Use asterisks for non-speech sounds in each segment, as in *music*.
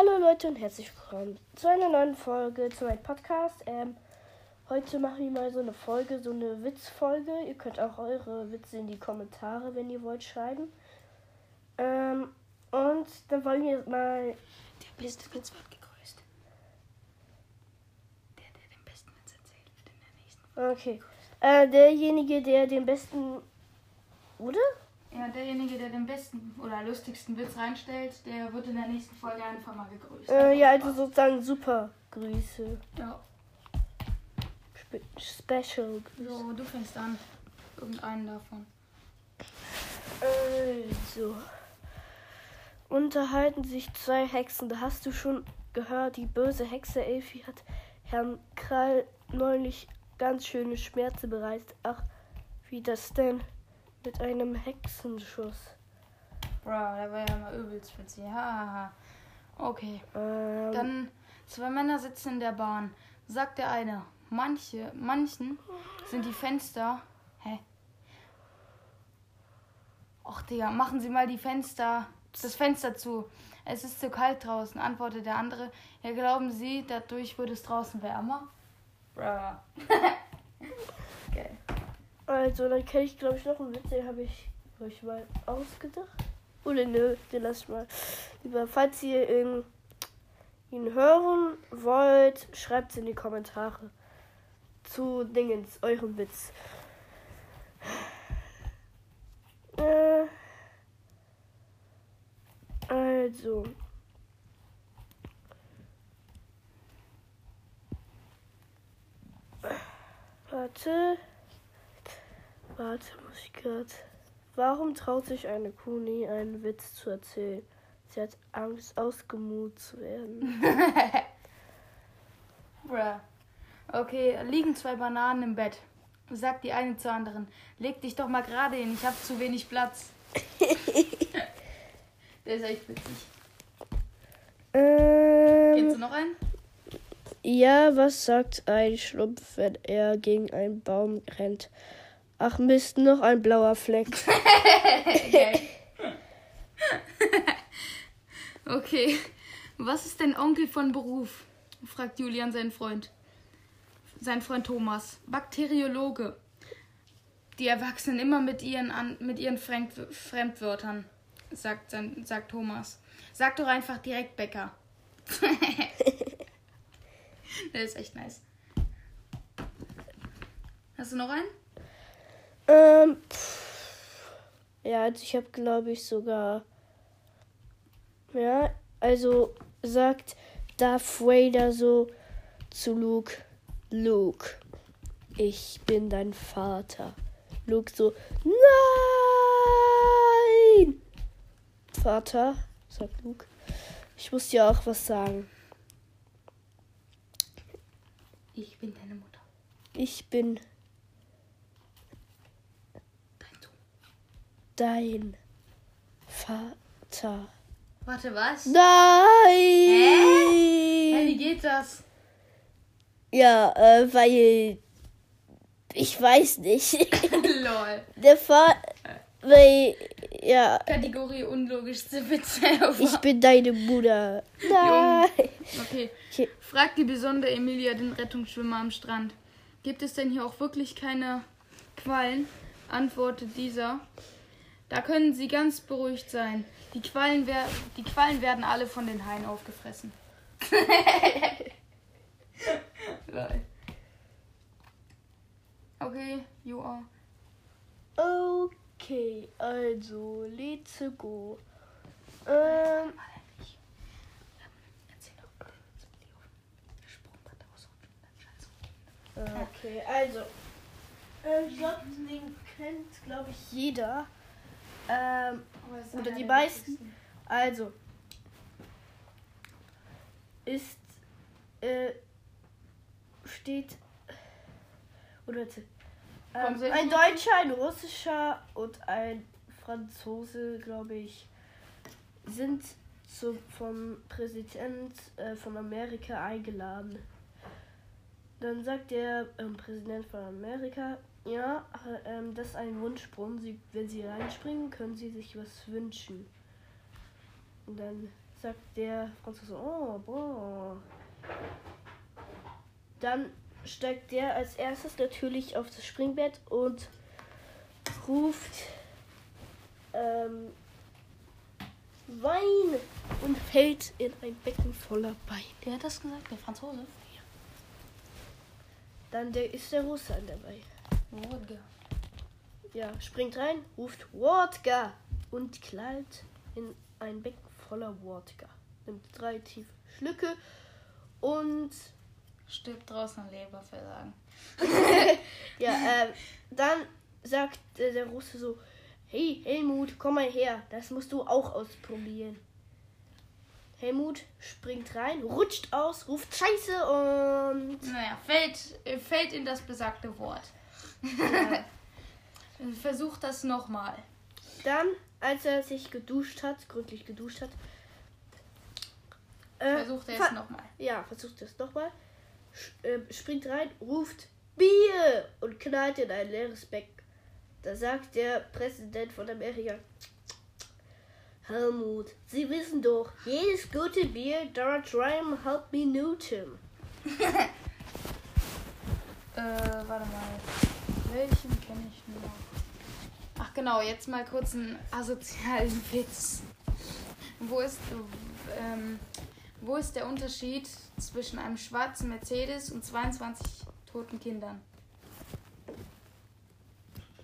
Hallo Leute und herzlich willkommen zu einer neuen Folge zu meinem Podcast. Ähm, heute mache ich mal so eine Folge, so eine Witzfolge. Ihr könnt auch eure Witze in die Kommentare, wenn ihr wollt, schreiben. Ähm, und dann wollen wir mal. Der beste Witz wird gegrüßt. Der, der den besten Witz erzählt, wird in der nächsten Folge. Okay. Äh, derjenige, der den besten. Oder? Ja, derjenige, der den besten oder lustigsten Witz reinstellt, der wird in der nächsten Folge einfach mal gegrüßt. Äh, ja, also sozusagen super Grüße. Ja. Spe Special Grüße. So, du fängst an. Irgendeinen davon. Also. Unterhalten sich zwei Hexen. Da hast du schon gehört, die böse Hexe Elfi hat Herrn Krall neulich ganz schöne Schmerzen bereitet. Ach, wie das denn? Mit einem Hexenschuss. Bro, der war ja mal übelst witzig. Haha. Okay. Ähm, Dann zwei Männer sitzen in der Bahn. Sagt der eine, manche, manchen sind die Fenster. Hä? Och, Digga, machen Sie mal die Fenster, das Fenster zu. Es ist zu kalt draußen, antwortet der andere. Ja, glauben Sie, dadurch wird es draußen wärmer? Bruh. *laughs* also, dann kenne ich, glaube ich, noch einen Witz, den habe ich euch mal ausgedacht. Oder nö, den lass ich mal. Lieber, falls ihr ihn, ihn hören wollt, schreibt es in die Kommentare. Zu Dingens, eurem Witz. Äh, also. Warte. Warte, muss ich gerade. Warum traut sich eine Kuh nie, einen Witz zu erzählen? Sie hat Angst, ausgemut zu werden. *laughs* Bruh. Okay, liegen zwei Bananen im Bett. Sagt die eine zur anderen, leg dich doch mal gerade hin, ich habe zu wenig Platz. *laughs* Der ist echt witzig. ähm, Kennst du noch einen? ja, was sagt ein Schlumpf, wenn er gegen einen Baum rennt? Ach Mist, noch ein blauer Fleck. *laughs* Okay. *laughs* okay. Was ist dein Onkel von Beruf? fragt Julian seinen Freund. Sein Freund Thomas. Bakteriologe. Die Erwachsenen immer mit ihren, An mit ihren Fremd Fremdwörtern, sagt, sein, sagt Thomas. Sag doch einfach direkt Bäcker. *laughs* Der ist echt nice. Hast du noch einen? Ähm, ja, also ich habe, glaube ich, sogar. Ja, also sagt Darth Vader so zu Luke: Luke, ich bin dein Vater. Luke so: Nein! Vater, sagt Luke, ich muss dir auch was sagen. Ich bin deine Mutter. Ich bin Dein Vater. Warte, was? Nein! Hey, wie geht das? Ja, äh, weil ich weiß nicht. *laughs* Lol. Der Vater, weil ja, Kategorie unlogischste Witze ich bin deine Mutter. Nein. Okay. Okay. Fragt die besondere Emilia den Rettungsschwimmer am Strand. Gibt es denn hier auch wirklich keine Quallen? Antwortet dieser. Da können Sie ganz beruhigt sein. Die Quallen, wer die Quallen werden alle von den Haien aufgefressen. *laughs* Okay, you are. Okay, also let's go. Ähm, okay, also ähm, ich glaube, den kennt, glaube ich, jeder. Ähm, Oder die meisten. Also ist äh, steht oder Vom ähm, ein? Deutscher, ein Russischer und ein Franzose, glaube ich, sind zu, vom Präsident äh, von Amerika eingeladen. Dann sagt der ähm, Präsident von Amerika, ja, äh, ähm, das ist ein Wunschsprung. Sie, wenn Sie reinspringen, können Sie sich was wünschen. Und dann sagt der Franzose, oh, boah. Dann steigt der als erstes natürlich auf das Springbett und ruft ähm, Wein und fällt in ein Becken voller Wein. Der hat das gesagt, der Franzose. Dann der, ist der Russe dabei. Wodka. Ja, springt rein, ruft Wodka und knallt in ein Becken voller Wodka. Nimmt drei tiefe Schlücke und Stirbt draußen an Leberversagen. *laughs* ja, äh, dann sagt äh, der Russe so, hey Helmut, komm mal her, das musst du auch ausprobieren. Helmut springt rein, rutscht aus, ruft Scheiße und Naja, fällt, äh, fällt in das besagte Wort. Ja, *laughs* Versuch das nochmal. dann, als er sich geduscht hat, gründlich geduscht hat, äh, Versucht er ver- es nochmal. Ja, versucht es nochmal. Äh, springt rein, ruft Bier und knallt in ein leeres Becken. Da sagt der Präsident von Amerika, Helmut, Sie wissen doch, jedes gute Bier dauert dreimal halb Minuten. *laughs* Äh, warte mal. Welchen kenne ich noch? Ach genau, jetzt mal kurz einen asozialen *laughs* Witz. Wo ist, ähm, wo ist der Unterschied zwischen einem schwarzen Mercedes und 22 toten Kindern?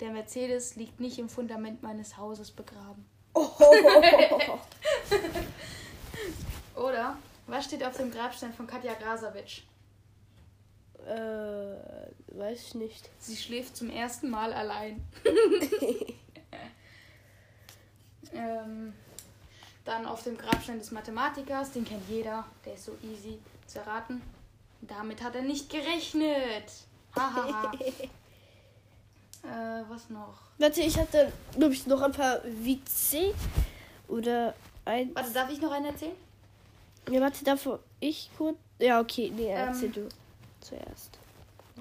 Der Mercedes liegt nicht im Fundament meines Hauses begraben. *laughs* Oder? Was steht auf dem Grabstein von Katja Grasavitsch? Äh, weiß ich nicht. Sie schläft zum ersten Mal allein. *laughs* ähm, dann auf dem Grabstein des Mathematikers, den kennt jeder, der ist so easy zu erraten. Damit hat er nicht gerechnet. Hahaha. *laughs* äh, was noch? Warte, ich hatte, glaube ich, noch ein paar Witze oder ein. Warte, darf ich noch einen erzählen? Ja, warte, davor ich kurz. Ja, okay, nee, erzähl Ähm, du zuerst.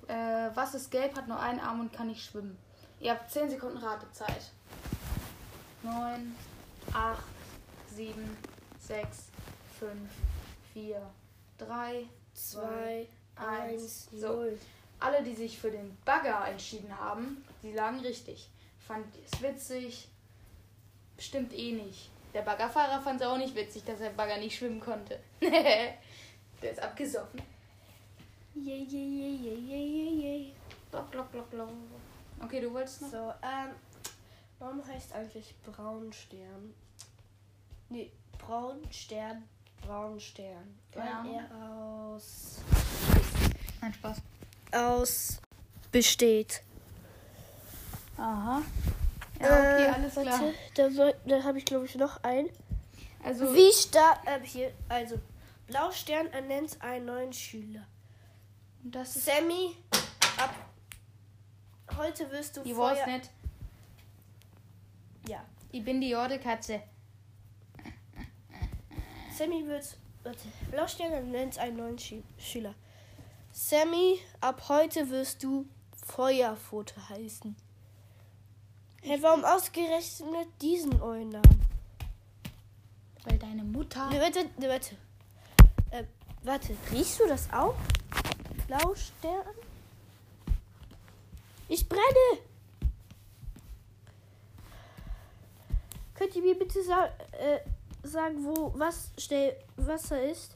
Äh, was ist gelb, hat nur einen Arm und kann nicht schwimmen? Ihr habt 10 Sekunden Ratezeit. 9, 8, 7, 6, 5, 4, 3, Zwei, eins, So. null. Alle, die sich für den Bagger entschieden haben, die lagen richtig. Fand es witzig. Stimmt eh nicht. Der Baggerfahrer fand es auch nicht witzig, dass der Bagger nicht schwimmen konnte. *laughs* der ist abgesoffen. Yay, yay, yay, yay, yay, yay, yay. Glock, glock, glock, glock. Okay, du wolltest noch? So, ähm, warum heißt eigentlich Braunstern? Nee, Braunstern, Braunstern. Weil Ahnung. er aus, Nein, Spaß. aus besteht. Aha. Ja, okay, Äh, alles klar. Warte, da, soll- da habe ich, glaube ich, noch einen. Also, Wie stark, äh, hier, also, Blaustern ernennt einen neuen Schüler. Das ist. Sammy, ab heute wirst du Ich weiß nicht. Ja, Ich bin die Jordekatze. Sammy wird. Warte, Blaustern ernennt einen neuen Schü Schüler. Sammy, ab heute wirst du Feuerpfote heißen. Hey, warum ausgerechnet diesen euren Namen? Weil deine Mutter. Ne, warte, ne, warte. Äh, warte, riechst du das auch? Blaustern? Ich brenne! Könnt ihr mir bitte sa äh, sagen, wo was schnell Wasser ist?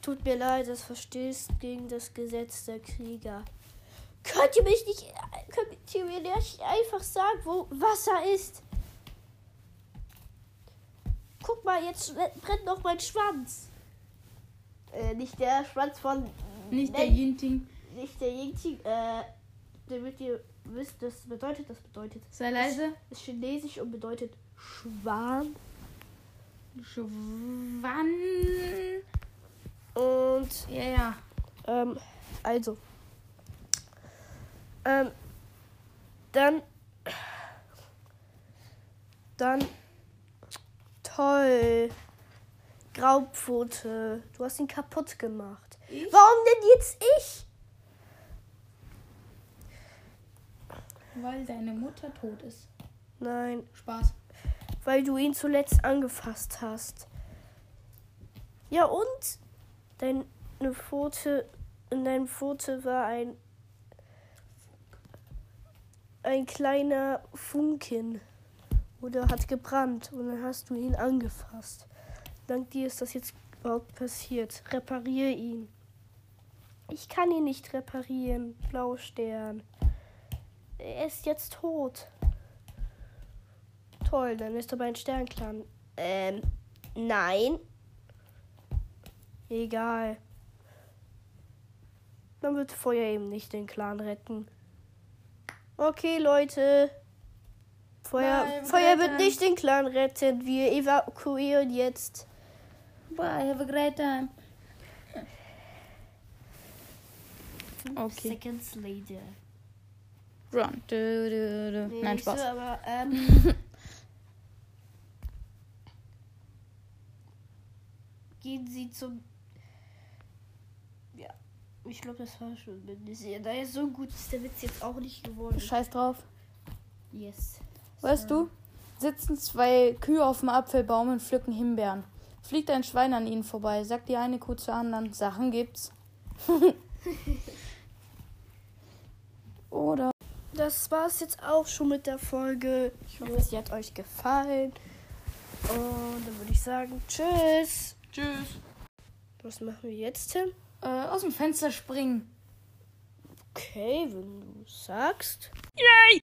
Tut mir leid, das verstößt gegen das Gesetz der Krieger. Könnt ihr mich nicht, könnt ihr mir nicht einfach sagen, wo Wasser ist? Guck mal, jetzt brennt noch mein Schwanz. Äh, nicht der Schwanz von. Nicht der Yinting. Nicht der Yingting. Äh, damit ihr wisst, das bedeutet, das bedeutet. Sei leise. Ist chinesisch und bedeutet Schwan. Schwann. Und, Ja, ja. ähm, also. Ähm, dann. Dann. Toll. Graupfote. Du hast ihn kaputt gemacht. Warum denn jetzt ich? Weil deine Mutter tot ist. Nein. Spaß. weil du ihn zuletzt angefasst hast. Ja und? Deine Pfote, in deinem Pfote war ein ein kleiner Funken oder hat gebrannt und dann hast du ihn angefasst. Dank dir ist das jetzt überhaupt passiert. Reparier ihn. Ich kann ihn nicht reparieren, Blaustern. Er ist jetzt tot. Toll, dann ist aber ein Sternclan. Ähm, nein. Egal. Dann wird Feuer eben nicht den Clan retten. Okay, Leute. Feuer, Nein, Feuer wird nicht den Clan retten. Wir evakuieren jetzt. Bye, have a great time. Okay. Seconds later. Run. Du, du, du. Nee, Nein, Spaß. So, aber, ähm, *laughs* gehen Sie zum. Ja, ich glaube, das war schon da er so gut ist der Witz jetzt auch nicht geworden. Scheiß drauf. Yes. Weißt du, sitzen zwei Kühe auf dem Apfelbaum und pflücken Himbeeren. Fliegt ein Schwein an ihnen vorbei, sagt die eine Kuh zur anderen, Sachen gibt's. *laughs* Oder Das war's jetzt auch schon mit der Folge. Ich hoffe, sie hat euch gefallen. Und dann würde ich sagen, tschüss. Tschüss. Was machen wir jetzt, Tim? Äh, aus dem Fenster springen. Okay, wenn du sagst. Yay!